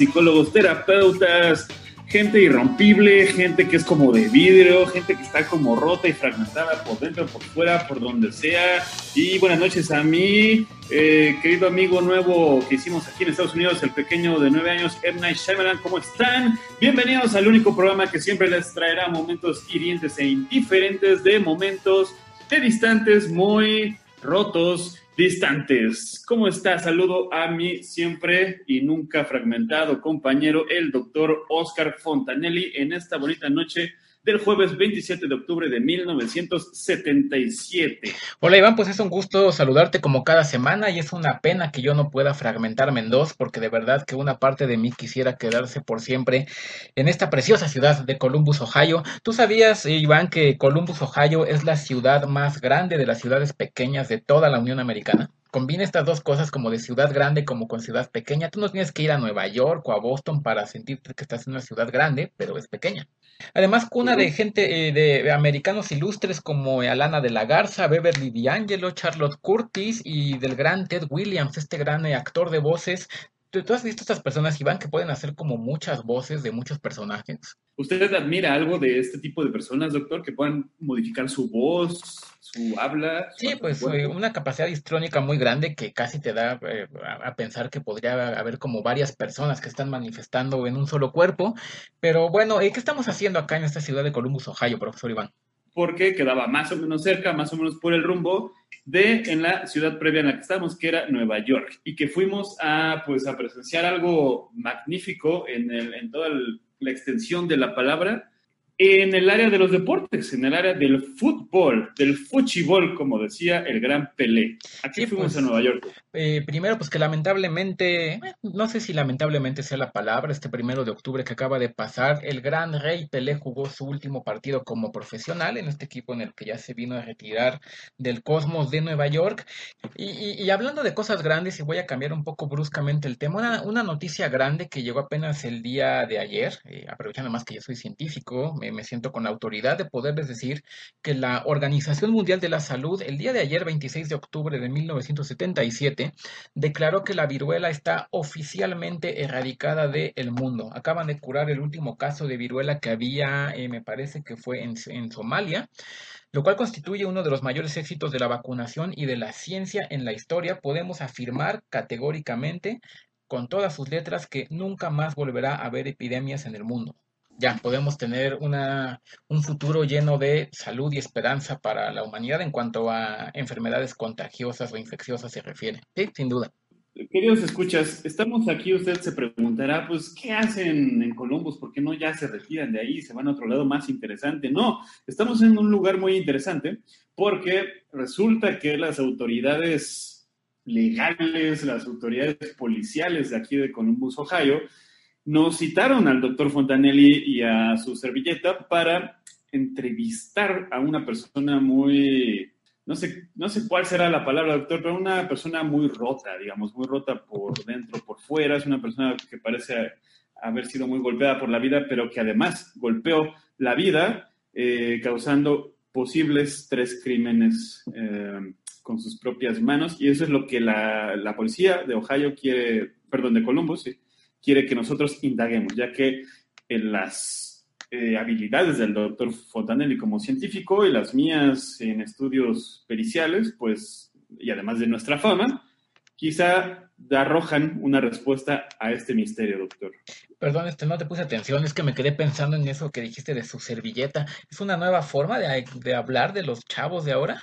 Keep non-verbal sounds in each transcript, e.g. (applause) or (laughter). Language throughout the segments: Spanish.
Psicólogos, terapeutas, gente irrompible, gente que es como de vidrio, gente que está como rota y fragmentada por dentro, por fuera, por donde sea. Y buenas noches a mí, eh, querido amigo nuevo que hicimos aquí en Estados Unidos, el pequeño de nueve años, M. Night Shyamalan. ¿Cómo están? Bienvenidos al único programa que siempre les traerá momentos hirientes e indiferentes de momentos de distantes muy rotos, distantes. ¿Cómo está? Saludo a mi siempre y nunca fragmentado compañero, el doctor Oscar Fontanelli, en esta bonita noche del jueves 27 de octubre de 1977. Hola Iván, pues es un gusto saludarte como cada semana y es una pena que yo no pueda fragmentarme en dos porque de verdad que una parte de mí quisiera quedarse por siempre en esta preciosa ciudad de Columbus, Ohio. ¿Tú sabías, Iván, que Columbus, Ohio es la ciudad más grande de las ciudades pequeñas de toda la Unión Americana? Combina estas dos cosas como de ciudad grande como con ciudad pequeña. Tú no tienes que ir a Nueva York o a Boston para sentirte que estás en una ciudad grande, pero es pequeña. Además, cuna de gente, eh, de americanos ilustres como Alana de la Garza, Beverly D'Angelo, Charlotte Curtis y del gran Ted Williams, este gran eh, actor de voces. ¿Tú, ¿Tú has visto estas personas, Iván, que pueden hacer como muchas voces de muchos personajes? ¿Usted admira algo de este tipo de personas, doctor, que puedan modificar su voz, su habla? Su Sí, pues eh, una capacidad histrónica muy grande que casi te da eh, a, a pensar que podría haber como varias personas que están manifestando en un solo cuerpo. Pero bueno, eh, ¿qué estamos haciendo acá en esta ciudad de Columbus, Ohio, profesor Iván? Porque quedaba más o menos cerca, más o menos por el rumbo de en la ciudad previa en la que estábamos, que era Nueva York, y que fuimos a pues a presenciar algo magnífico en, el, en toda el- la extensión de la palabra en el área de los deportes, en el área del fútbol, del fuchibol, como decía el gran Pelé. Aquí Sí, fuimos pues. a Nueva York. Eh, primero, pues que lamentablemente, no sé si lamentablemente sea la palabra, este primero de octubre que acaba de pasar, el gran Rey Pelé jugó su último partido como profesional en este equipo en el que ya se vino a retirar del Cosmos de Nueva York. Y, hablando de cosas grandes, y voy a cambiar un poco bruscamente el tema, una, una noticia grande que llegó apenas el día de ayer, eh, aprovechando más que yo soy científico, me, me siento con la autoridad de poderles decir que la Organización Mundial de la Salud, el día de ayer, 26 de octubre de 1977, declaró que la viruela está oficialmente erradicada del mundo. Acaban de curar el último caso de viruela que había, eh, me parece que fue en, en Somalia, lo cual constituye uno de los mayores éxitos de la vacunación y de la ciencia en la historia. Podemos afirmar categóricamente, con todas sus letras, que nunca más volverá a haber epidemias en el mundo. Ya podemos tener una, un futuro lleno de salud y esperanza para la humanidad en cuanto a enfermedades contagiosas o infecciosas se refiere. Sí, sin duda. Queridos escuchas, estamos aquí, usted se preguntará, pues, ¿qué hacen en Columbus? ¿Por qué no ya se retiran de ahí se van a otro lado más interesante? No, estamos en un lugar muy interesante porque resulta que las autoridades legales, las autoridades policiales de aquí de Columbus, Ohio, nos citaron al doctor Fontanelli y a su servilleta para entrevistar a una persona muy no sé, no sé cuál será la palabra, doctor, pero una persona muy rota, digamos, muy rota por dentro, por fuera. Es una persona que parece haber sido muy golpeada por la vida, pero que además golpeó la vida, eh, causando posibles tres crímenes eh, con sus propias manos. Y eso es lo que la, la policía de Ohio quiere, perdón, de Columbus, sí, quiere que nosotros indaguemos, ya que en las eh, habilidades del doctor Fontanelli como científico y las mías en estudios periciales, pues, y además de nuestra fama, quizá arrojan una respuesta a este misterio, doctor. Perdón, este, no te puse atención, es que me quedé pensando en eso que dijiste de su servilleta. ¿Es una nueva forma de, de hablar de los chavos de ahora?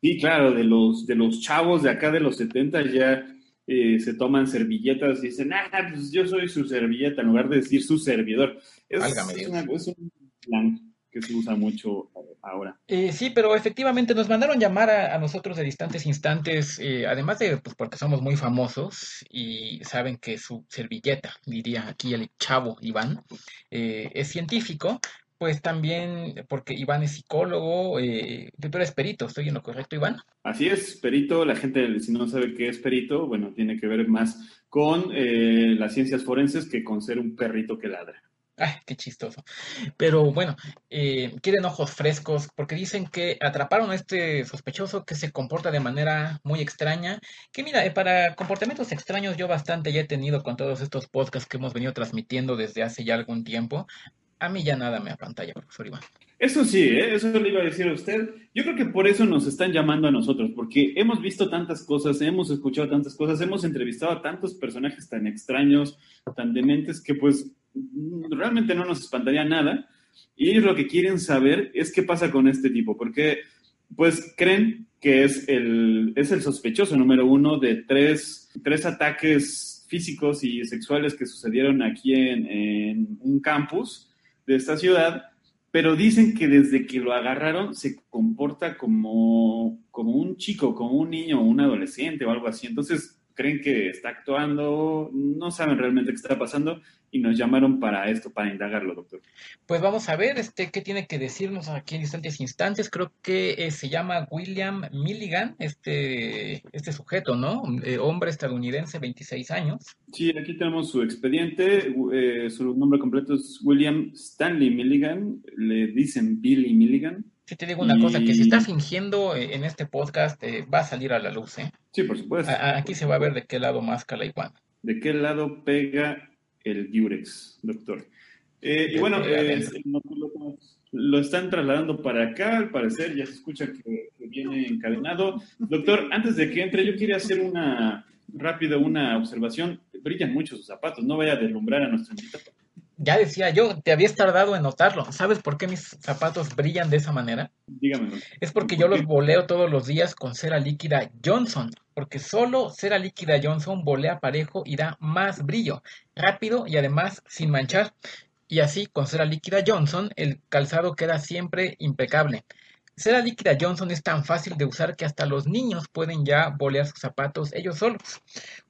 Sí, claro, de los, de los chavos de acá de los 70 ya eh, se toman servilletas y dicen, ah, pues yo soy su servilleta, en lugar de decir su servidor. Es, es, una, es un plan que se usa mucho ahora. Eh, sí, pero efectivamente nos mandaron llamar a, nosotros de distantes instantes, eh, además de pues porque somos muy famosos y saben que su servilleta, diría aquí el chavo Iván, eh, es científico, pues también porque Iván es psicólogo, eh, tú eres perito, ¿estoy en lo correcto, Iván? Así es, perito, la gente si no sabe qué es perito, bueno, tiene que ver más con las ciencias forenses que con ser un perrito que ladra. Ay, qué chistoso. Pero bueno, eh, quieren ojos frescos porque dicen que atraparon a este sospechoso que se comporta de manera muy extraña. Que mira, eh, para comportamientos extraños yo bastante ya he tenido con todos estos podcasts que hemos venido transmitiendo desde hace ya algún tiempo. A mí ya nada me apantalla, profesor Iván. Eso sí, ¿eh? eso le iba a decir a usted. Yo creo que por eso nos están llamando a nosotros, porque hemos visto tantas cosas, hemos escuchado tantas cosas, hemos entrevistado a tantos personajes tan extraños, tan dementes, que pues realmente no nos espantaría nada. Y ellos lo que quieren saber es qué pasa con este tipo, porque pues creen que es el, es el sospechoso número uno de tres, tres ataques físicos y sexuales que sucedieron aquí en, en un campus de esta ciudad, pero dicen que desde que lo agarraron se comporta como, como un chico, como un niño un adolescente o algo así. Entonces, creen que está actuando, no saben realmente qué está pasando y nos llamaron para esto, para indagarlo, doctor. Pues vamos a ver este qué tiene que decirnos aquí en instantes instantes. Creo que eh, se llama William Milligan, este, este sujeto, ¿no? Eh, hombre estadounidense, 26 años. Sí, aquí tenemos su expediente. Eh, su nombre completo es William Stanley Milligan. Le dicen Billy Milligan. Sí, te digo una cosa, que si está fingiendo en este podcast va a salir a la luz, ¿eh? Sí, por supuesto. aquí se va a ver de qué lado más la iguana. ¿De qué lado pega el Durex, doctor. Eh, y bueno, eh, lo, están trasladando para acá, al parecer ya se escucha que, viene encadenado. Doctor, antes de que entre, yo quería hacer una rápida una observación. Brillan mucho sus zapatos, no vaya a deslumbrar a nuestro invitado. Ya decía yo, te habías tardado en notarlo. ¿Sabes por qué mis zapatos brillan de esa manera? Dígame. Es porque yo los boleo todos los días con cera líquida Johnson, porque solo cera líquida Johnson bolea parejo y da más brillo, rápido y además sin manchar. Y así, con cera líquida Johnson, el calzado queda siempre impecable. Cera líquida Johnson es tan fácil de usar que hasta los niños pueden ya bolear sus zapatos ellos solos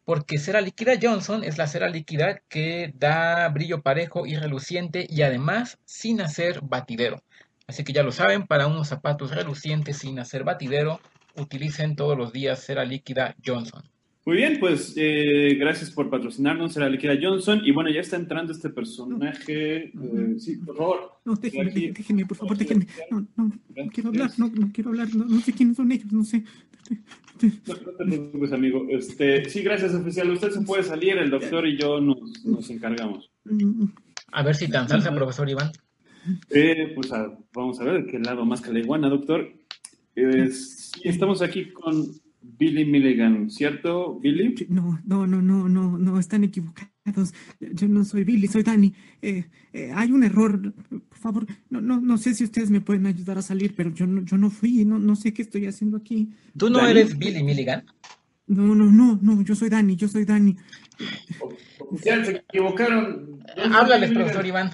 porque cera líquida Johnson es la cera líquida que da brillo parejo y reluciente y además sin hacer batidero. Así que ya lo saben, para unos zapatos relucientes sin hacer batidero, utilicen todos los días cera líquida Johnson. Muy bien, pues eh, gracias por patrocinarnos, Cera Líquida Johnson. Y bueno, ya está entrando este personaje. Eh, sí, por favor. No, déjenme, déjenme, por favor, déjenme. No, no, no quiero hablar, no, no quiero hablar, no, sé quiénes son ellos, no sé. No, te preocupes, amigo. Este, sí, gracias, oficial. Usted se puede salir, el doctor y yo nos, nos encargamos. A ver si tan salsa, profesor Iván. Eh, pues vamos a ver de qué lado más que la iguana, doctor. estamos aquí con Billy Milligan, ¿cierto, Billy? No, no, no, no, no, no, están equivocados. Yo no soy Billy, soy Danny. Eh, eh, hay un error. Por favor, no, no, no sé si ustedes me pueden ayudar a salir, pero yo no, yo no fui, no, no sé qué estoy haciendo aquí. ¿Tú no eres Billy Milligan? No, no, no, no, yo soy Danny, yo soy Danny. Ya se equivocaron. Háblales, profesor Iván.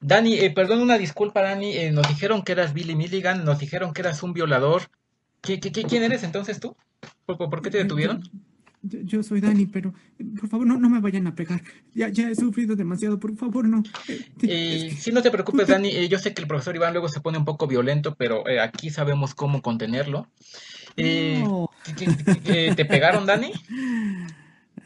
Dani, eh, perdón, una disculpa, Dani. nos dijeron que eras Billy Milligan, nos dijeron que eras un violador. ¿Qué, qué, quién eres entonces tú? ¿Por, qué te detuvieron? Yo, soy Dani, pero por favor no, no me vayan a pegar. Ya, ya he sufrido demasiado, por favor no. Eh, si no te preocupes, Dani, eh, yo sé que el profesor Iván luego se pone un poco violento, pero eh, aquí sabemos cómo contenerlo. ¿Te pegaron, Dani? (laughs)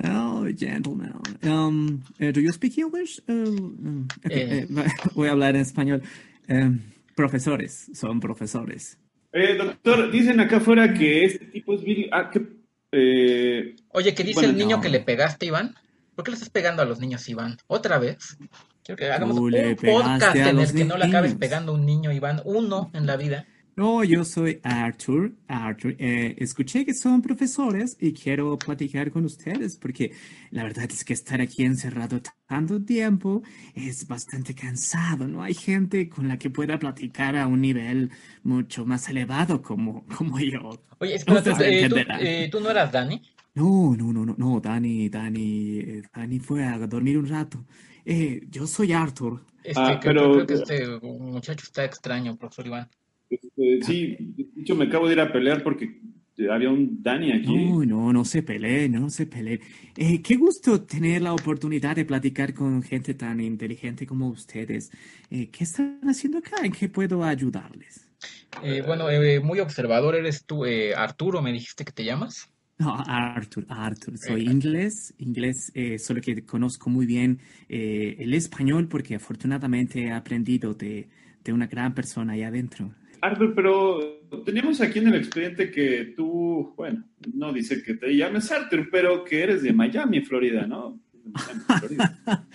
Oh, gentleman. Um, do you speak English? Uh, okay, (laughs) voy a hablar en español. profesores, son profesores. Eh, doctor, dicen acá afuera que este tipo es Billy. Ah, que, eh, Oye, ¿qué dice el niño que le pegaste, Iván? ¿Por qué le estás pegando a los niños, Iván? ¿Otra vez? Quiero que hagamos un podcast en el que no le acabes pegando a un niño, Iván. Uno en la vida. No, yo soy Arthur. Arthur, eh, escuché que son profesores y quiero platicar con ustedes porque la verdad es que estar aquí encerrado tanto tiempo es bastante cansado. No hay gente con la que pueda platicar a un nivel mucho más elevado como, como yo. Oye, espérate, Ustedes eh, ¿tú, eh, ¿tú no eras Dani? No, no, no, no, no, Dani, Dani, eh, Dani fue a dormir un rato. Eh, yo soy Arthur. Este, Ah, creo, pero- creo que este muchacho está extraño, profesor Iván. Este, sí, de hecho me acabo de ir a pelear porque había un Dani aquí. No, no, no se peleen, no se peleen. Eh, qué gusto tener la oportunidad de platicar con gente tan inteligente como ustedes. Eh, ¿qué están haciendo acá? ¿En qué puedo ayudarles? Eh, bueno, eh, muy observador eres tú, eh, Arturo, me dijiste que te llamas. No, Arthur, Arthur, soy Eh, inglés, inglés, eh, solo que conozco muy bien eh, el español porque afortunadamente he aprendido de, de una gran persona allá adentro. Arthur, pero teníamos aquí en el expediente que tú, bueno, no dice que te llames Arthur, pero que eres de Miami, Florida, ¿no? De Miami, Florida.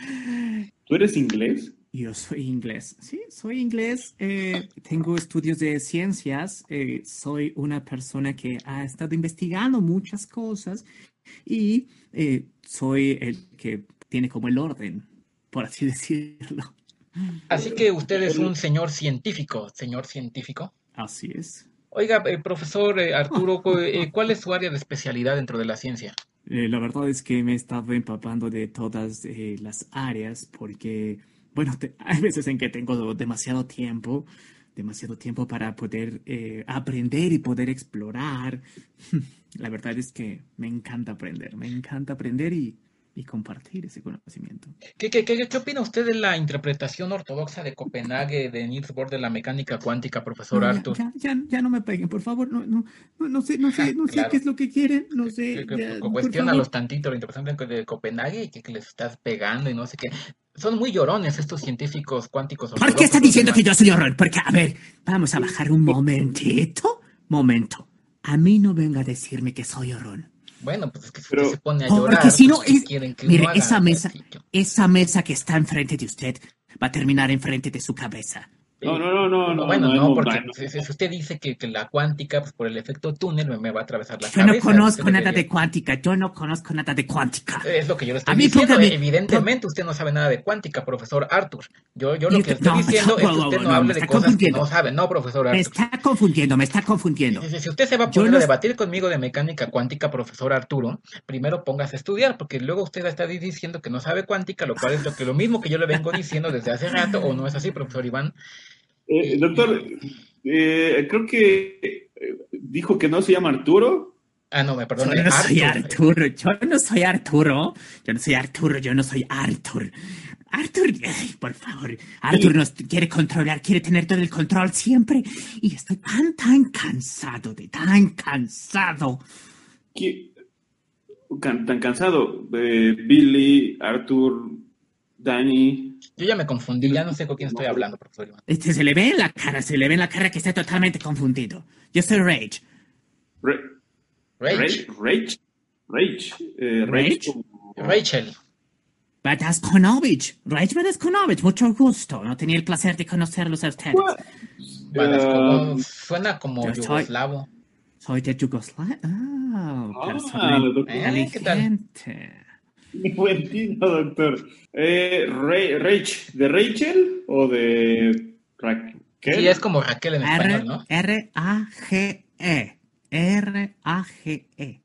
¿Tú eres inglés? Yo soy inglés, sí, soy inglés, eh, tengo estudios de ciencias, eh, soy una persona que ha estado investigando muchas cosas y eh, soy el que tiene como el orden, por así (laughs) decirlo. Así que usted es un señor científico, señor científico. Así es. Oiga, eh, profesor eh, Arturo, (laughs) eh, ¿cuál es su área de especialidad dentro de la ciencia? Eh, la verdad es que me he estado empapando de todas eh, las áreas porque, bueno, te- (laughs) hay veces en que tengo demasiado tiempo, demasiado tiempo para poder eh, aprender y poder explorar. (laughs) La verdad es que me encanta aprender, me encanta aprender y, y compartir ese conocimiento. ¿Qué, qué, qué, qué opina usted de la interpretación ortodoxa de Copenhague de Niels Bohr de la mecánica cuántica, profesor No, Arthur? ya, ya, ya no me peguen, por favor, no, no, no, no sé, no sé, no sé Claro. qué es lo que quieren, no sé, Cuestiónalos tantito la interpretación de, Copenhague y que, que les estás pegando y no sé qué. Son muy llorones estos científicos cuánticos ¿Por qué ortodoxos, está diciendo que yo soy horror? Porque, a ver, vamos a bajar un (laughs) momentito. Momento. A mí no venga a decirme que soy horror. Bueno, pues es que si Pero- se pone a llorar, porque si no pues, ¿qué es- quieren que mire, esa mesa-. Esa mesa que está enfrente de usted va a terminar enfrente de su cabeza. No, no, no, no, no. bueno, no, no, no, porque no. si, si usted dice que, que la cuántica, pues por el efecto túnel me, me va a atravesar la Yo no cabeza. conozco Usted nada debería- de cuántica. Yo no conozco nada de cuántica. Es lo que yo le estoy A mí, diciendo. póngame- Evidentemente usted no sabe nada de cuántica, profesor Arthur. Yo, yo lo que estoy no, diciendo (laughs) es que no, usted no, no me hable de cosas que no sabe. No, profesor Me Arthur. está confundiendo, me está confundiendo. Si, si- si usted se va a Yo poner no a debatir conmigo de mecánica cuántica, profesor Arturo, primero póngase a estudiar, porque luego usted está di- diciendo que no sabe cuántica, lo cual es lo, que, lo mismo que yo le vengo diciendo desde hace rato, o no es así, profesor Iván. Eh, doctor, eh, creo que eh, dijo que no se llama Arturo. Ah, no, me Yo perdone, no soy. Arturo, yo no soy Arturo, yo no soy Arturo, yo no soy Arthur. Arthur, ay, por favor, Arthur nos quiere controlar, quiere tener todo el control siempre. Y estoy tan, tan cansado de tan cansado. ¿Qué- can- tan cansado. Eh, Billy, Arthur, Danny. Yo ya me confundí, ya no sé con quién estoy hablando, profesor Iván. Este se le ve en la cara, se le ve en la cara que está totalmente confundido. Yo soy Rage. Ra- Rach, Rach. Rach. Rach. Eh? Rach como- Rachel. Badaskonovich, Rage Badaskonovich, mucho gusto. No tenía el placer de conocerlos a ustedes. Eh, suena como yo soy- yugoslavo. Soy de Yugoslavia. Ah, Ah. Eh, ¿qué tal? Buen tino, doctor. Eh, Ra- Rach. ¿De Rachel o de Raquel? Sí, es como Raquel en R, español, ¿no? R-A-G-E. R-A-G-E.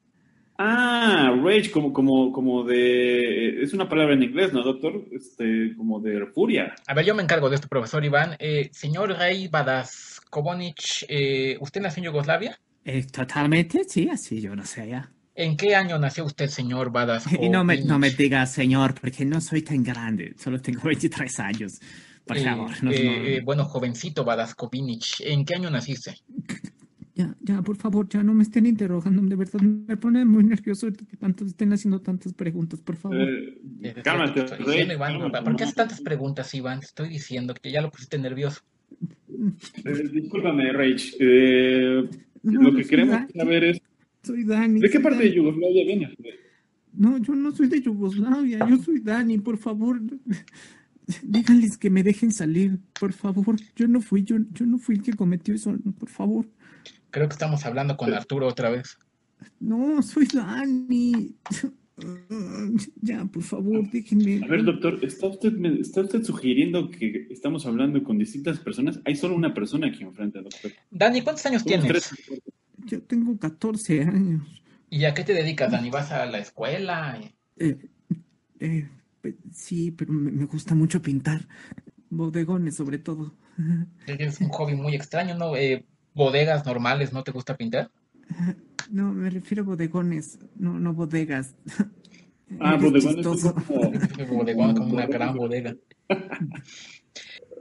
Ah, rage, como, como, como de. Es una palabra en inglés, ¿no, doctor? Este, como de furia. A ver, yo me encargo de esto, profesor Iván. Eh, señor Rey Badaskovich, eh, ¿usted nació en Yugoslavia? Eh, totalmente, sí, así yo no sé ya. ¿En qué año nació usted, señor Badaskovich? Y no me, no me diga señor, porque no soy tan grande, solo tengo (laughs) 23 años. Por Eh, favor, no, eh, no- eh, bueno, jovencito Badaskovich, ¿en qué año naciste? Ya, ya, por favor, ya no me estén interrogando, de verdad me pone muy nervioso que tantos estén haciendo tantas preguntas, por favor. Eh, cálmate, estoy diciendo, Iván. cálmate, ¿Por qué haces tantas preguntas, Iván? Te estoy diciendo que ya lo pusiste nervioso. Eh, discúlpame, Rage. Eh, No, lo que queremos saber es. Soy Dani. ¿De qué soy parte de. Yugoslavia vienes? No, yo no soy de Yugoslavia, yo soy Dani, por favor. (laughs) Díganles que me dejen salir, por favor. Yo no fui, yo, yo no fui el que cometió eso, por favor. Creo que estamos hablando con Arturo otra vez. No, soy Dani. (laughs) Ya, por favor, déjenme. A ver, doctor, ¿está usted, ¿está usted sugiriendo que estamos hablando con distintas personas? Hay solo una persona aquí enfrente, doctor. Dani, ¿cuántos años tienes? tres. Yo tengo 14 años. ¿Y a qué te dedicas, Dani? ¿Vas a la escuela? Eh, eh, pe- sí, pero me, me gusta mucho pintar. Bodegones, sobre todo. Es un hobby muy extraño, ¿no? Eh, bodegas normales, ¿no te gusta pintar? (laughs) No, me refiero a bodegones, no, no bodegas. Ah, bodegones chistoso. como... (laughs) Bodegón como una gran bodega.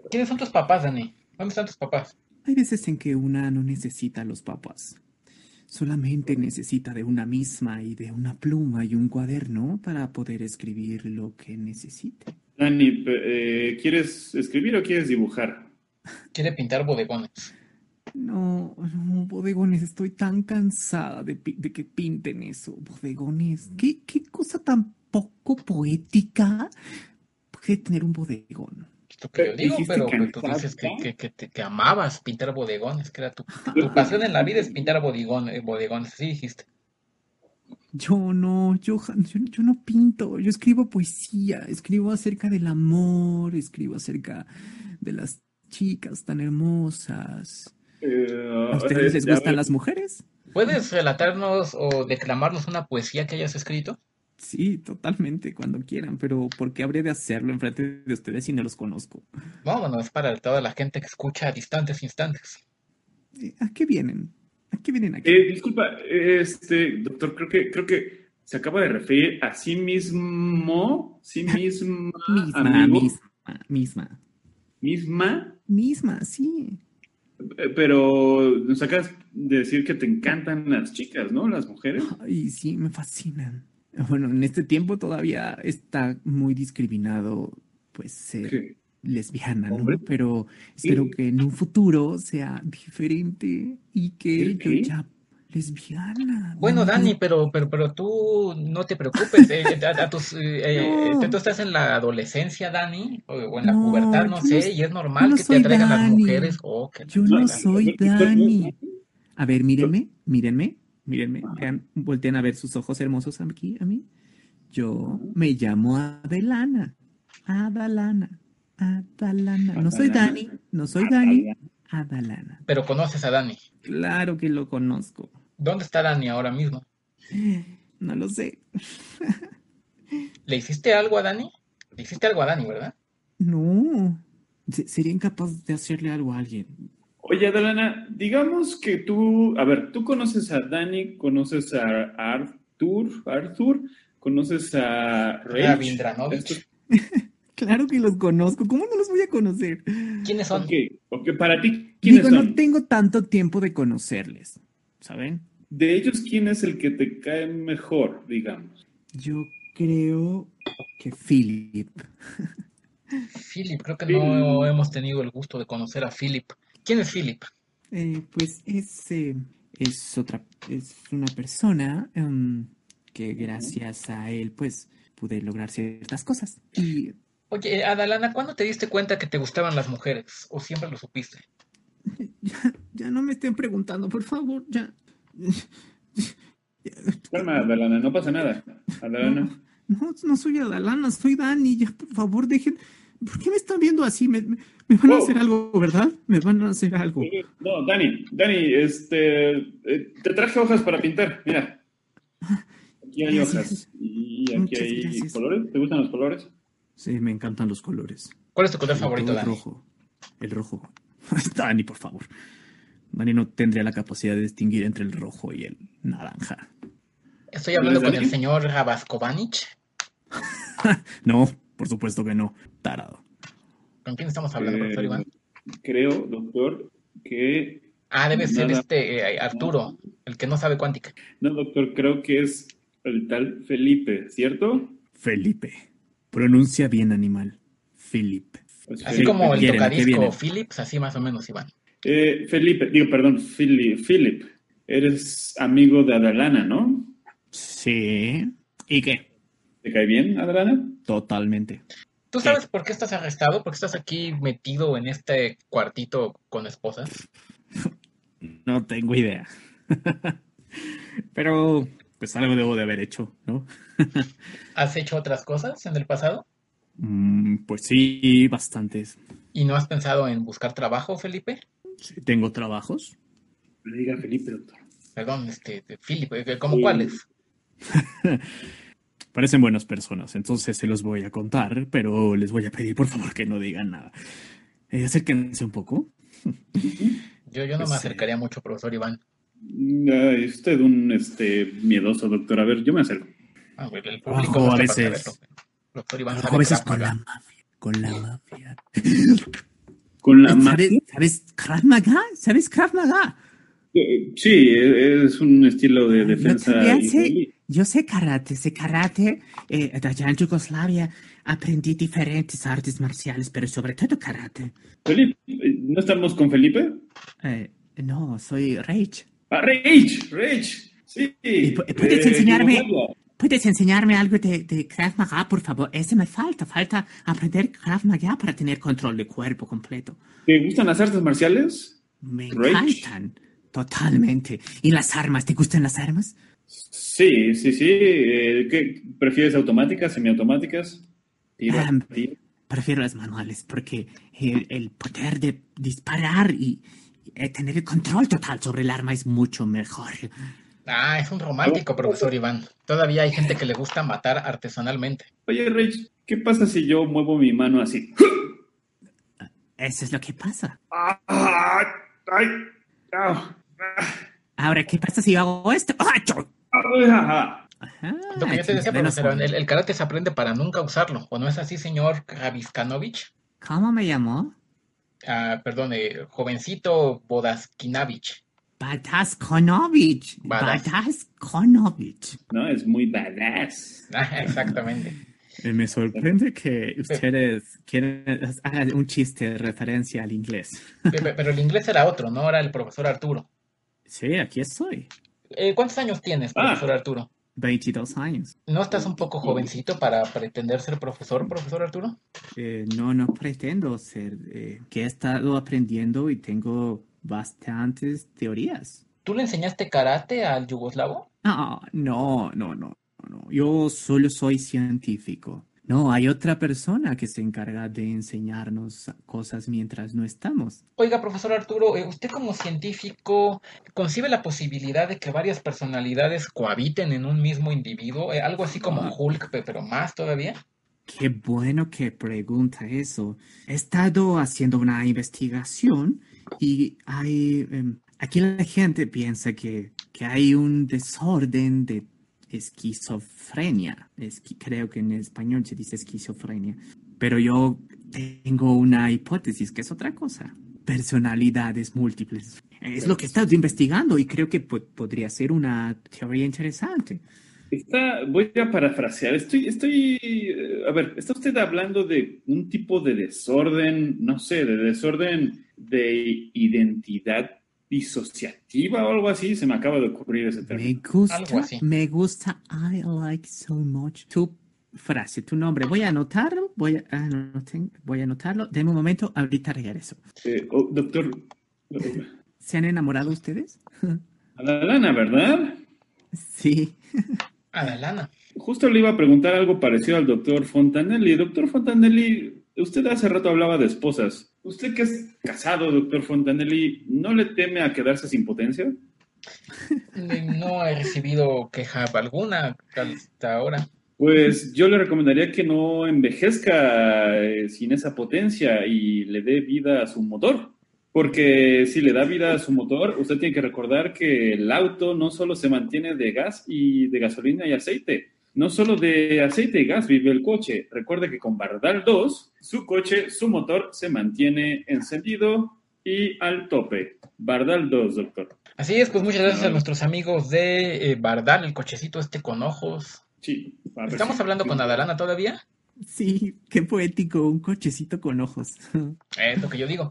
¿Quiénes son tus papás, Dani? ¿Dónde están tus papás? Hay veces en que una no necesita a los papás. Solamente necesita de una misma y de una pluma y un cuaderno para poder escribir lo que necesite. Dani, eh, ¿quieres escribir o quieres dibujar? Quiere pintar bodegones. No, no, bodegones, estoy tan cansada de, de que pinten eso. Bodegones, ¿qué, qué cosa tan poco poética puede tener un bodegón? Es lo que yo digo, pero pero tú dices que, que, que, te- que amabas pintar bodegones, que era tu, tu pasión en la vida es pintar bodegones, eh, bodegones, así dijiste. Yo no, yo, yo, yo no pinto, yo escribo poesía, escribo acerca del amor, escribo acerca de las chicas tan hermosas. Eh, ¿A ustedes les eh, a gustan las mujeres? ¿Puedes relatarnos o declamarnos una poesía que hayas escrito? Sí, totalmente, cuando quieran, pero ¿por qué habría de hacerlo enfrente de ustedes si no los conozco? No, bueno, es para toda la gente que escucha a distantes instantes. ¿A qué vienen? ¿A qué vienen aquí? eh, disculpa, este, doctor, creo que, creo que se acaba de referir a sí mismo, sí (laughs) misma, misma, amigo, misma, misma, misma, misma, sí. eh, pero nos acabas de decir que te encantan las chicas, ¿no? Las mujeres. Ay, sí, me fascinan. (laughs) Bueno, en este tiempo todavía está muy discriminado, pues, ser lesbiana, ¿no? ¿Hombre? Pero espero Sí. que en un futuro sea diferente y que ¿El yo ya lesbiana. Bueno, no, Dani, pero, pero, pero tú no te preocupes. eh, a, a tus, eh, eh, No. tú estás en la adolescencia, Dani, o, o en la No, pubertad, no sé, no- y es normal no que te atraigan las mujeres. Oh, que Yo no soy Dani. A ver, mírenme, mírenme, mírenme, vean, volteen a ver sus ojos hermosos aquí, a mí. Yo me llamo Adelana, Adalana, Adalana. No soy. Dani, no soy Dani, Adalana. Pero conoces a Dani. Claro que lo conozco. ¿Dónde está Dani ahora mismo? No lo sé. (laughs) ¿Le hiciste algo a Dani? Le hiciste algo a Dani, ¿verdad? No. Se- Sería incapaz de hacerle algo a alguien. Oye, Adalana, digamos que tú, a ver, tú conoces a Dani, conoces a Arthur, Arthur, conoces a Rage. (laughs) Claro que los conozco. ¿Cómo no los voy a conocer? ¿Quiénes son? Ok, ok, para ti, ¿quiénes Digo, son? no tengo tanto tiempo de conocerles. ¿Saben? De ellos, ¿quién es el que te cae mejor, digamos? Yo creo que Philip. (laughs) Philip, creo que Philip. no hemos tenido el gusto de conocer a Philip. ¿Quién es Philip? Eh, pues es, eh, es otra, es una persona em, que gracias a él, pues, pude lograr ciertas cosas. Y Oye, Adalana, ¿cuándo te diste cuenta que te gustaban las mujeres? ¿O siempre lo supiste? (laughs) ya, ya no me estén preguntando, por favor, ya. (laughs) Calma, Adalana, no pasa nada. Adalana. No, no soy Adalana, soy Dani, ya, por favor, dejen. ¿Por qué me están viendo así? Me, me- me van a Wow. hacer algo, ¿verdad? Me van a hacer algo. No, Dani, Dani, este, eh, te traje hojas para pintar, mira. Aquí hay Gracias. hojas y aquí Muchas hay gracias. colores. ¿Te gustan los colores? Sí, me encantan los colores. ¿Cuál es tu color favorito, todo el Dani? rojo. El rojo. (laughs) Dani, por favor. Dani no tendría la capacidad de distinguir entre el rojo y el naranja. Estoy hablando con Dani? el señor Rabaskovanic. (laughs) No, por supuesto que no. Tarado. ¿Con quién estamos hablando, profesor Eh, Iván? Creo, doctor, que... Ah, debe ser este eh, Arturo, el que no sabe cuántica. No, doctor, creo que es el tal Felipe, ¿cierto? Felipe. Pronuncia bien, animal. Felipe. Pues Así Felipe. como el qué tocadisco? Philips, así más o menos, Iván. Eh, Felipe, digo, perdón, Philip, Philip, eres amigo de Adalana, ¿no? Sí. ¿Y qué? ¿Te cae bien, Adalana? Totalmente. ¿Tú sabes por qué estás arrestado? ¿Por qué estás aquí metido en este cuartito con esposas? No tengo idea. (laughs) Pero pues algo debo de haber hecho, ¿no? (laughs) ¿Has hecho otras cosas en el pasado? Mm, pues sí, bastantes. ¿Y no has pensado en buscar trabajo, Felipe? Sí, tengo trabajos. Le diga Felipe, doctor. Perdón, este, Felipe, ¿cómo cuáles? (laughs) Parecen buenas personas, entonces se los voy a contar, pero les voy a pedir por favor que no digan nada. Eh, acérquense un poco. (laughs) Yo, yo no me acercaría mucho, profesor Iván. Ay, usted un este miedoso, doctor. A ver, yo me acerco. Ah, el Ojo, público no a veces. Doctor Iván Ojo, a veces con la mafia. Con la mafia. (laughs) Con la ¿Sabes, mafia. ¿Sabes Krav Maga? ¿Sabes Krav Maga? Eh, Sí, es un estilo de defensa. también sé, israelí. Yo sé karate, sé karate. Eh, allá en Yugoslavia aprendí diferentes artes marciales, pero sobre todo karate. Felipe, eh, ¿no estamos con Felipe? Eh, no, soy Rage. Ah, Rage, Rage. Sí. ¿Y pu- puedes Eh, enseñarme? ¿Puedes enseñarme algo de, de Krav Maga, por favor? Ese me falta. Falta aprender Krav Maga para tener control del cuerpo completo. ¿Te gustan las artes marciales? Me Rage. encantan. Totalmente. ¿Y las armas? ¿Te gustan las armas? Sí, sí, sí. Eh, ¿qué, ¿Prefieres automáticas, semiautomáticas? Tiro, Ah, tiro. Prefiero las manuales porque el, el poder de disparar y eh, tener el control total sobre el arma es mucho mejor. Ah, es un romántico, profesor Iván. Todavía hay gente que le gusta matar artesanalmente. Oye, Rage, ¿qué pasa si yo muevo mi mano así? Eso es lo que pasa. Ah, ¡Ay! ¡Ah! Ahora, ¿qué pasa si yo hago esto? ¡Ah, cho! ¡Ah! Ajá, Lo que yo te decía, profesor, el, el karate se aprende para nunca usarlo. ¿O no es así, señor Kraviskanovich? ¿Cómo me llamó? Ah, perdón, eh, jovencito Bodaskinavich. Badaskonovich. Badas. Badaskonovich. No, es muy badass. Ah, exactamente. Eh, Me sorprende que ustedes quieren hagan un chiste de referencia al inglés. Pe- pe- Pero el inglés era otro, ¿no? Era el profesor Arturo. Sí, aquí estoy. Eh, ¿Cuántos años tienes, Ah. profesor Arturo? 22 años. ¿No estás un poco jovencito para pretender ser profesor, profesor Arturo? Eh, no, no pretendo ser. eh, que he estado aprendiendo y tengo bastantes teorías. ¿Tú le enseñaste karate al yugoslavo? No, no, no, no, no. Yo solo soy científico. No, hay otra persona que se encarga de enseñarnos cosas mientras no estamos. Oiga, profesor Arturo, eh, usted como científico concibe la posibilidad de que varias personalidades cohabiten en un mismo individuo, Eh, algo así como Ah. Hulk, pe- pero más todavía. Qué bueno que pregunta eso. He estado haciendo una investigación y hay, em, aquí la gente piensa que, que hay un desorden de esquizofrenia. Esqui- creo que en español se dice esquizofrenia. Pero yo tengo una hipótesis que es otra cosa. Personalidades múltiples. Es lo que he estado investigando y creo que po- podría ser una teoría interesante. Está, voy a parafrasear. Estoy, estoy, eh, a ver, ¿está usted hablando de un tipo de desorden, no sé, de desorden de identidad disociativa o algo así? Se me acaba de ocurrir ese Me término. gusta, Algo así. me gusta, I like so much. Tu frase, tu nombre, voy a anotarlo, voy a, ah, no, no tengo- voy a anotarlo. Deme un momento, ahorita regreso. Eh, oh, doctor, ¿Se han enamorado ustedes? (laughs) a la lana, ¿verdad? Sí. A la lana. Justo le iba a preguntar algo parecido al doctor Fontanelli. Doctor Fontanelli, usted hace rato hablaba de esposas. Usted que es casado, doctor Fontanelli, ¿no le teme a quedarse sin potencia? No he recibido queja alguna hasta ahora. Pues yo le recomendaría que no envejezca eh, sin esa potencia y le dé vida a su motor. Porque si le da vida a su motor, usted tiene que recordar que el auto no solo se mantiene de gas y de gasolina y aceite. No solo de aceite y gas vive el coche. Recuerde que con Bardal 2, su coche, su motor se mantiene encendido y al tope. Bardal 2, doctor. Así es, pues muchas gracias a nuestros amigos de eh, Bardal, el cochecito este con ojos. Sí. ¿Estamos hablando con Adalana todavía? Sí, qué poético, un cochecito con ojos. Es lo que yo digo.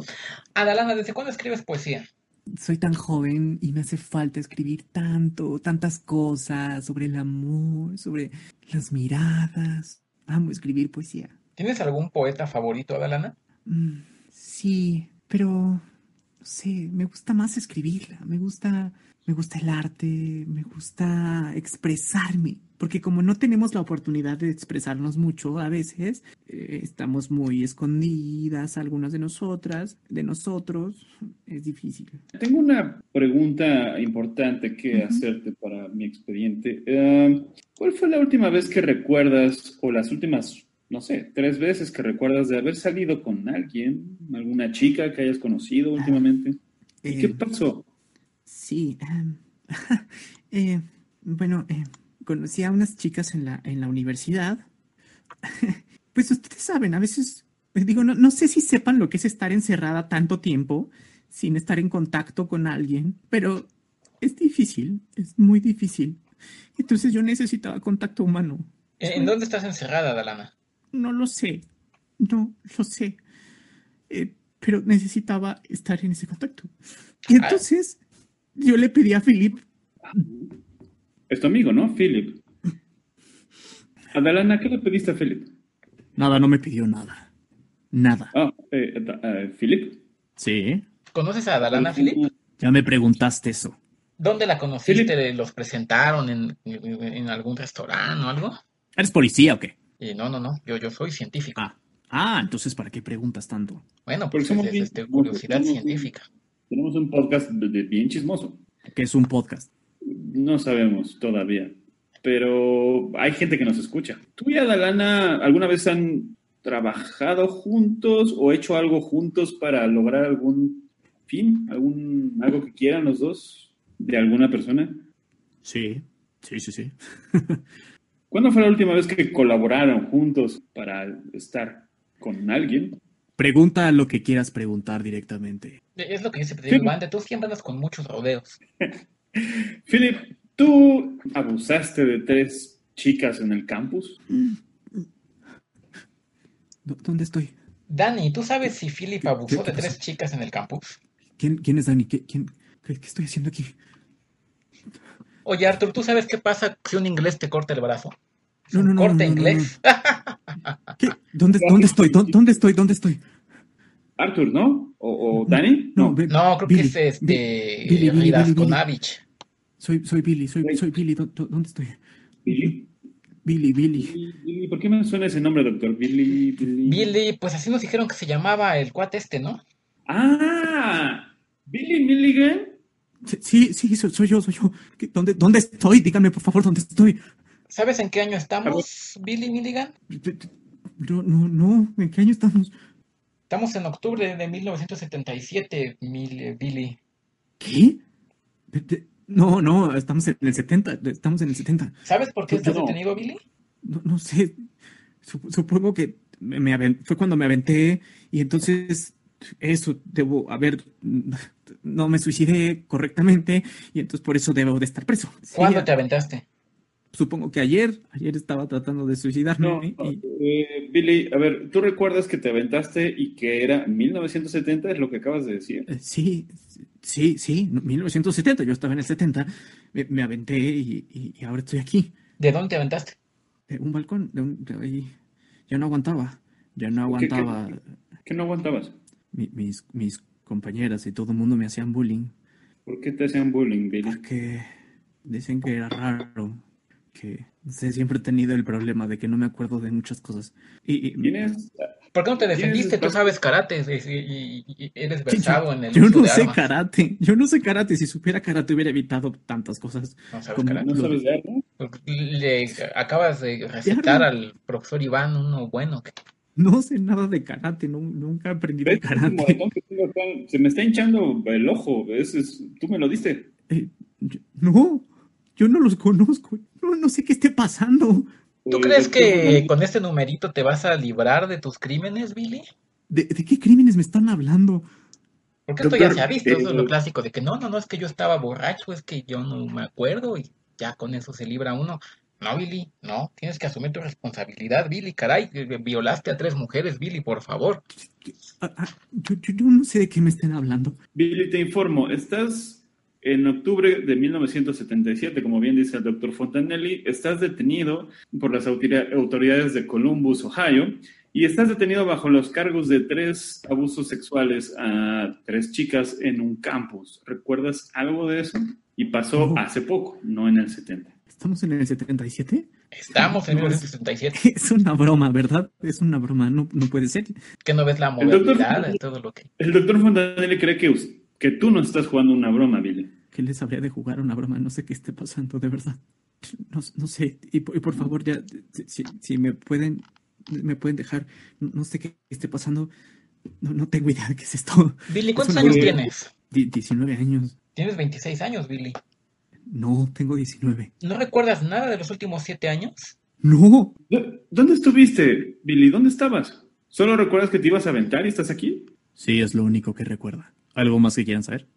Adalana, ¿desde cuándo escribes poesía? Soy tan joven y me hace falta escribir tanto, tantas cosas sobre el amor, sobre las miradas. Amo escribir poesía. ¿Tienes algún poeta favorito, Adalana? Mm, sí, pero no sé, me gusta más escribirla, me gusta, me gusta el arte, me gusta expresarme, porque como no tenemos la oportunidad de expresarnos mucho a veces, eh, estamos muy escondidas, algunas de nosotras, de nosotros, es difícil. Tengo una pregunta importante que hacerte para mi expediente. Eh, ¿Cuál fue la última vez que recuerdas, o las últimas, no sé, tres veces que recuerdas de haber salido con alguien, alguna chica que hayas conocido últimamente? ¿Y qué Eh, pasó? Sí, em, (laughs) eh, bueno, conocí a unas chicas en la, en la universidad. (laughs) Pues ustedes saben, a veces, eh, digo, no, no sé si sepan lo que es estar encerrada tanto tiempo sin estar en contacto con alguien, pero es difícil, es muy difícil. Entonces yo necesitaba contacto humano. ¿En dónde estás encerrada, Adalana? No lo sé, no lo sé, Eh, pero necesitaba estar en ese contacto. Y entonces yo le pedí a Philip Es tu amigo, ¿no? Philip. (laughs) Adalana, ¿qué le pediste a Philip? Nada, no me pidió nada. Nada. Ah, eh, eh, Philip. Sí. ¿Conoces a Adalana, Philip? Ya me preguntaste eso. ¿Dónde la conociste? ¿Los presentaron en, en- en algún restaurante o algo? ¿Eres policía o qué? Y no, no, no, yo, yo soy científico. Ah. Ah, entonces ¿para qué preguntas tanto? Bueno, pues somos es, bien- este, curiosidad somos- científica. Tenemos un podcast de- de bien chismoso. Que es un podcast. No sabemos todavía, pero hay gente que nos escucha. ¿Tú y Adalana alguna vez han trabajado juntos o hecho algo juntos para lograr algún fin, algún algo que quieran los dos de alguna persona? Sí. Sí, sí, sí. (laughs) ¿Cuándo fue la última vez que colaboraron juntos para estar con alguien? Pregunta lo que quieras preguntar directamente. Es lo que yo siempre te digo, Iván, tú siempre andas con muchos rodeos. (laughs) Philip, ¿tú abusaste de tres chicas en el campus? ¿Dó- ¿Dónde estoy? Dani, ¿tú sabes si Philip abusó qué de tres chicas en el campus? ¿Quién, quién es Dani? ¿Qué, quién, qué, qué estoy haciendo aquí? Oye, Arthur, ¿tú sabes qué pasa si un inglés te corta el brazo? ¿Es No, un no, no, corte no, no, inglés? ¿Qué? ¿Dónde, ¿Dónde estoy? ¿Dó- ¿Dónde estoy? ¿Dónde estoy? Arthur, ¿no? ¿O, o Dani? No, creo Billy, que es este Billy, Billy. Soy, soy Billy, soy, soy Billy. ¿Dó- dó- ¿Dónde estoy? Billy. Billy, Billy. Billy, ¿Por qué me suena ese nombre, doctor? Billy, Billy. Billy, pues así nos dijeron que se llamaba el cuate este, ¿no? Ah, Billy Milligan. Sí, sí, soy, soy yo, soy yo. ¿Qué- ¿Dónde, ¿Dónde estoy? Dígame, por favor, ¿dónde estoy? ¿Sabes en qué año estamos, Billy Milligan? No, no, no. ¿En qué año estamos? Estamos en octubre de 1977, mil- Billy. ¿Qué? De- de- No, no, estamos en el 70. Estamos en el 70. ¿Sabes por qué Yo- estás no. detenido, Billy? No, no sé. Sup- Supongo que me, fue cuando me aventé y entonces eso debo haber. No me suicidé correctamente y entonces por eso debo de estar preso. Sí, ¿Cuándo te aventaste? Supongo que ayer, ayer estaba tratando de suicidarme No, y, eh, Billy, a ver, ¿tú recuerdas que te aventaste y que era 1970? Es lo que acabas de decir. eh, sí, sí, sí, no, 1970, yo estaba en el 70, me, me aventé y, y- y ahora estoy aquí, ¿De dónde te aventaste? de un balcón, de un, de ahí. ya no aguantaba, ya no ¿Qué- qué- aguantaba. ¿Qué no aguantabas? Mi- mis, mis compañeras y todo el mundo me hacían bullying ¿Por qué te hacían bullying, Billy? porque dicen que era raro, que sé, siempre he tenido el problema de que no me acuerdo de muchas cosas. Y, y- ¿Tienes? ¿Por qué no te defendiste? Tú sabes karate y, y- y eres Sí, versado en el yo uso no de sé armas. karate, yo no sé karate, si supiera karate hubiera evitado tantas cosas. No sabes como- karate. ¿No sabes de armas? Le acabas de recetar al profesor Iván uno bueno. No sé nada de karate, no- nunca aprendí de karate. moretón que tengo acá, Se me está hinchando el ojo. Ese es- Tú me lo diste. Eh, yo- no, yo no los conozco, no, no sé qué esté pasando. ¿Tú Eh, crees que con este numerito te vas a librar de tus crímenes, Billy? ¿De, de qué crímenes me están hablando? Porque esto ya se ha visto, eso es lo eh, clásico, de que no, no, no, es que yo estaba borracho, es que yo no me acuerdo y ya con eso se libra uno. No, Billy, no, tienes que asumir tu responsabilidad, Billy, caray, eh, violaste a tres mujeres, Billy, por favor. Yo, yo- yo no sé de qué me estén hablando. Billy, te informo. Estás en octubre de 1977, como bien dice el doctor Fontanelli. Estás detenido por las autori- autoridades de Columbus, Ohio. y estás detenido bajo los cargos de tres abusos sexuales a tres chicas en un campus. ¿Recuerdas algo de eso? Y pasó hace poco, no en el 70. ¿Estamos en el 77? Estamos en No, 1967. (laughs) Es una broma, ¿verdad? Es una broma, no, no puede ser. Que no ves la El doctor- de todo lo que... El doctor Fontanelli cree que, que tú no estás jugando una broma, Billy. ¿Qué les habría de jugar una broma? No sé qué esté pasando, de verdad. No, no sé. Y, por- y por favor, ya, si, me pueden, me pueden dejar, no, sé qué esté pasando. No, no tengo idea de qué es esto. Billy, ¿cuántos Es años tienes? Di- 19 años. Tienes 26 años, Billy. No, tengo 19. ¿No recuerdas nada de los últimos siete años? No, ¿Dó- ¿Dónde estuviste, Billy? ¿Dónde estabas? ¿Solo recuerdas que te ibas a aventar y estás aquí? Sí, es lo único que recuerda. ¿Algo más que quieran saber?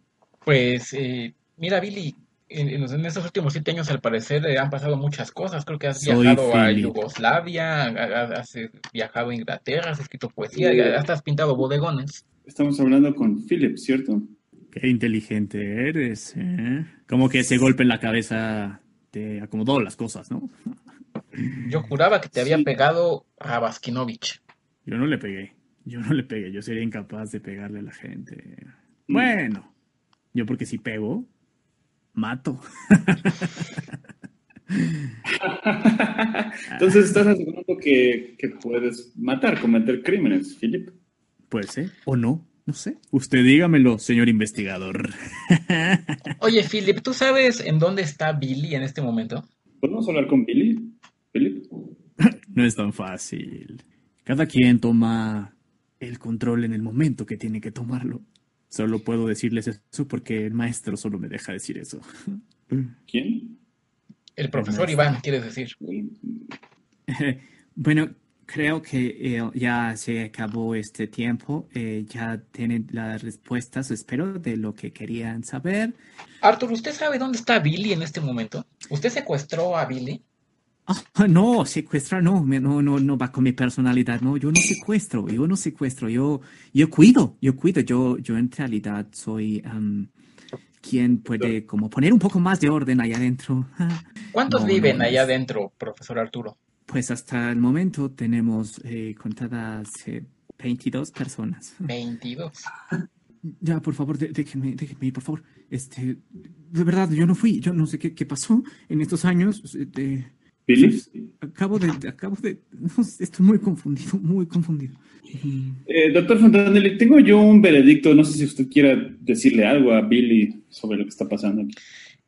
Pues, eh, mira, Billy, en, estos últimos siete años, al parecer, eh, han pasado muchas cosas. Creo que has Soy viajado a. Yugoslavia, ha- ha- has eh, viajado a Inglaterra, has escrito poesía, y hasta has pintado bodegones. Estamos hablando con Philip, ¿cierto? Qué inteligente eres, ¿eh? Como que ese golpe en la cabeza te acomodó las cosas, ¿no? Yo juraba que te había Sí. pegado Rabaskinovich. Yo no le pegué. Yo no le pegué. Yo sería incapaz de pegarle a la gente. Mm. Bueno, yo porque si pego, mato. (laughs) Entonces estás asegurando que, que puedes matar, cometer crímenes, Philip. Puede ser. O no. No sé. Usted dígamelo, señor investigador. Oye, Philip, ¿tú sabes en dónde está Billy en este momento? ¿Podemos hablar con Billy? Philip. (laughs) No es tan fácil. Cada quien toma el control en el momento que tiene que tomarlo. Solo puedo decirles eso porque el maestro solo me deja decir eso. (laughs) ¿Quién? El profesor Iván, quieres decir. (laughs) bueno, creo que eh, ya se acabó este tiempo. Eh, ya tienen las respuestas, espero, de lo que querían saber. Arthur, ¿usted sabe dónde está Billy en este momento? ¿Usted secuestró a Billy? Ah, no, secuestrar no, me- no, no, no va con mi personalidad, no, yo no secuestro, yo no secuestro, yo, yo cuido, yo cuido, yo, yo en realidad soy am, quien puede como poner un poco más de orden allá adentro. Ah, ¿Cuántos No, viven no, allá es- adentro, profesor Arturo? Pues hasta el momento tenemos eh, contadas eh, 22 personas. 22. Ya, por favor, déjenme, déjenme ir, por favor. Este, de verdad, yo no fui, yo no sé qué, qué pasó en estos años. ¿Billy? acabo de, acabo de, no estoy muy confundido, muy confundido. Eh, doctor Fontanelli, tengo yo un veredicto. No sé si usted quiera decirle algo a Billy sobre lo que está pasando aquí.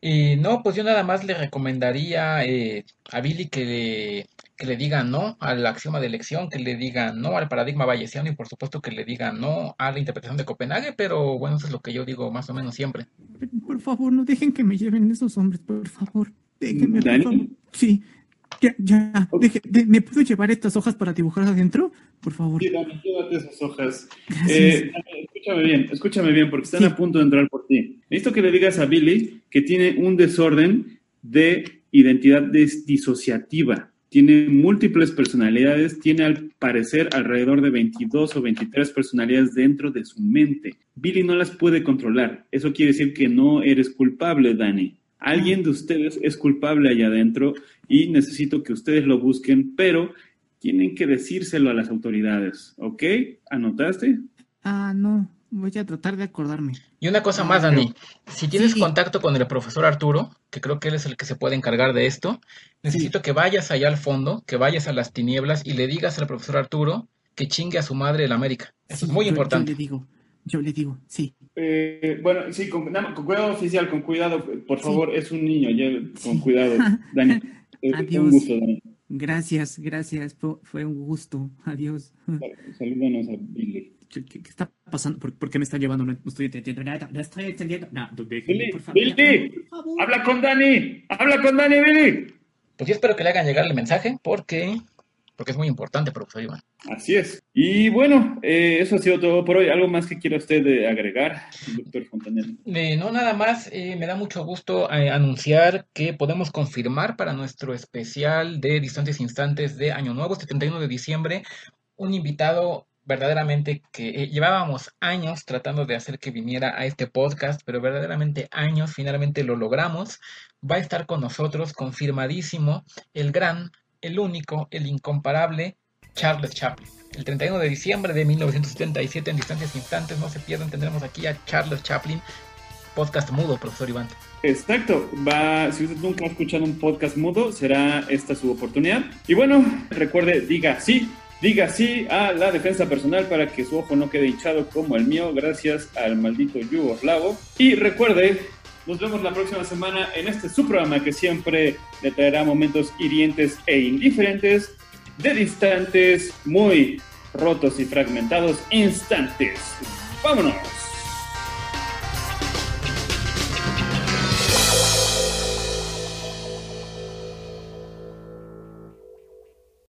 Y no, pues yo nada más le recomendaría eh, a Billy que le, que le diga no al axioma de elección, que le diga no al paradigma bayesiano y por supuesto que le diga no a la interpretación de Copenhague, pero bueno, eso es lo que yo digo más o menos siempre. Por favor, no dejen que me lleven esos hombres, por favor. Déjenme, por ¿Dani? favor. Sí, ya, ya. deje- ¿Me puedo llevar estas hojas para dibujar adentro? Por favor. Sí, Dani, llévate esas hojas. Eh, escúchame bien, escúchame bien, porque están Sí. a punto de entrar por ti. Necesito que le digas a Billy que tiene un desorden de identidad des- disociativa. Tiene múltiples personalidades, tiene al parecer alrededor de 22 o 23 personalidades dentro de su mente. Billy no las puede controlar. Eso quiere decir que no eres culpable, Dani. Alguien de ustedes es culpable allá adentro y necesito que ustedes lo busquen, pero tienen que decírselo a las autoridades, ¿ok? ¿Anotaste? Ah, no. Voy a tratar de acordarme. Y una cosa más, Dani, si tienes Sí. contacto con el profesor Arturo, que creo que él es el que se puede encargar de esto, necesito que vayas allá al fondo, que vayas a las tinieblas y le digas al profesor Arturo que chingue a su madre el América. Eso Sí, es muy yo- importante. Yo le digo, yo le digo, sí. Eh, bueno, sí, con, cuidado oficial, con cuidado, por Sí. favor, es un niño, ya, con Sí. cuidado, (laughs) Dani. Eh, Adiós. Un gusto, Dani. Gracias, gracias. Fue, un gusto. Adiós. Salúdanos a Billy. ¿Qué, qué- qué está pasando? ¿Por, por qué me está llevando? No, estoy entendiendo nada. No estoy entendiendo. No, Billy, por favor. Billy, por favor. habla con Dani, habla con Dani, Billy. Pues yo espero que le hagan llegar el mensaje porque, porque es muy importante, profesor Iván. Así es. Y bueno, eh, eso ha sido todo por hoy. ¿Algo más que quiera usted eh, agregar, doctor Fontanelli? Eh, no, nada más, eh, me da mucho gusto eh, anunciar que podemos confirmar para nuestro especial de Distantes Instantes de Año Nuevo, este 31 de diciembre, un invitado verdaderamente que eh, llevábamos años tratando de hacer que viniera a este podcast, pero verdaderamente años, finalmente lo logramos. Va a estar con nosotros, confirmadísimo, el gran, el único, el incomparable Charles Chaplin. El 31 de diciembre de 1977, en distancias instantes, no se pierdan, tendremos aquí a Charles Chaplin, podcast mudo, profesor Iván. Exacto, va, si usted nunca ha escuchado un podcast mudo, será esta su oportunidad. Y bueno, recuerde, diga sí, diga sí a la defensa personal para que su ojo no quede hinchado como el mío, gracias al maldito yugoslavo. Y recuerde, nos vemos la próxima semana en este su programa que siempre le traerá momentos hirientes e indiferentes de distantes, muy rotos y fragmentados instantes. ¡Vámonos!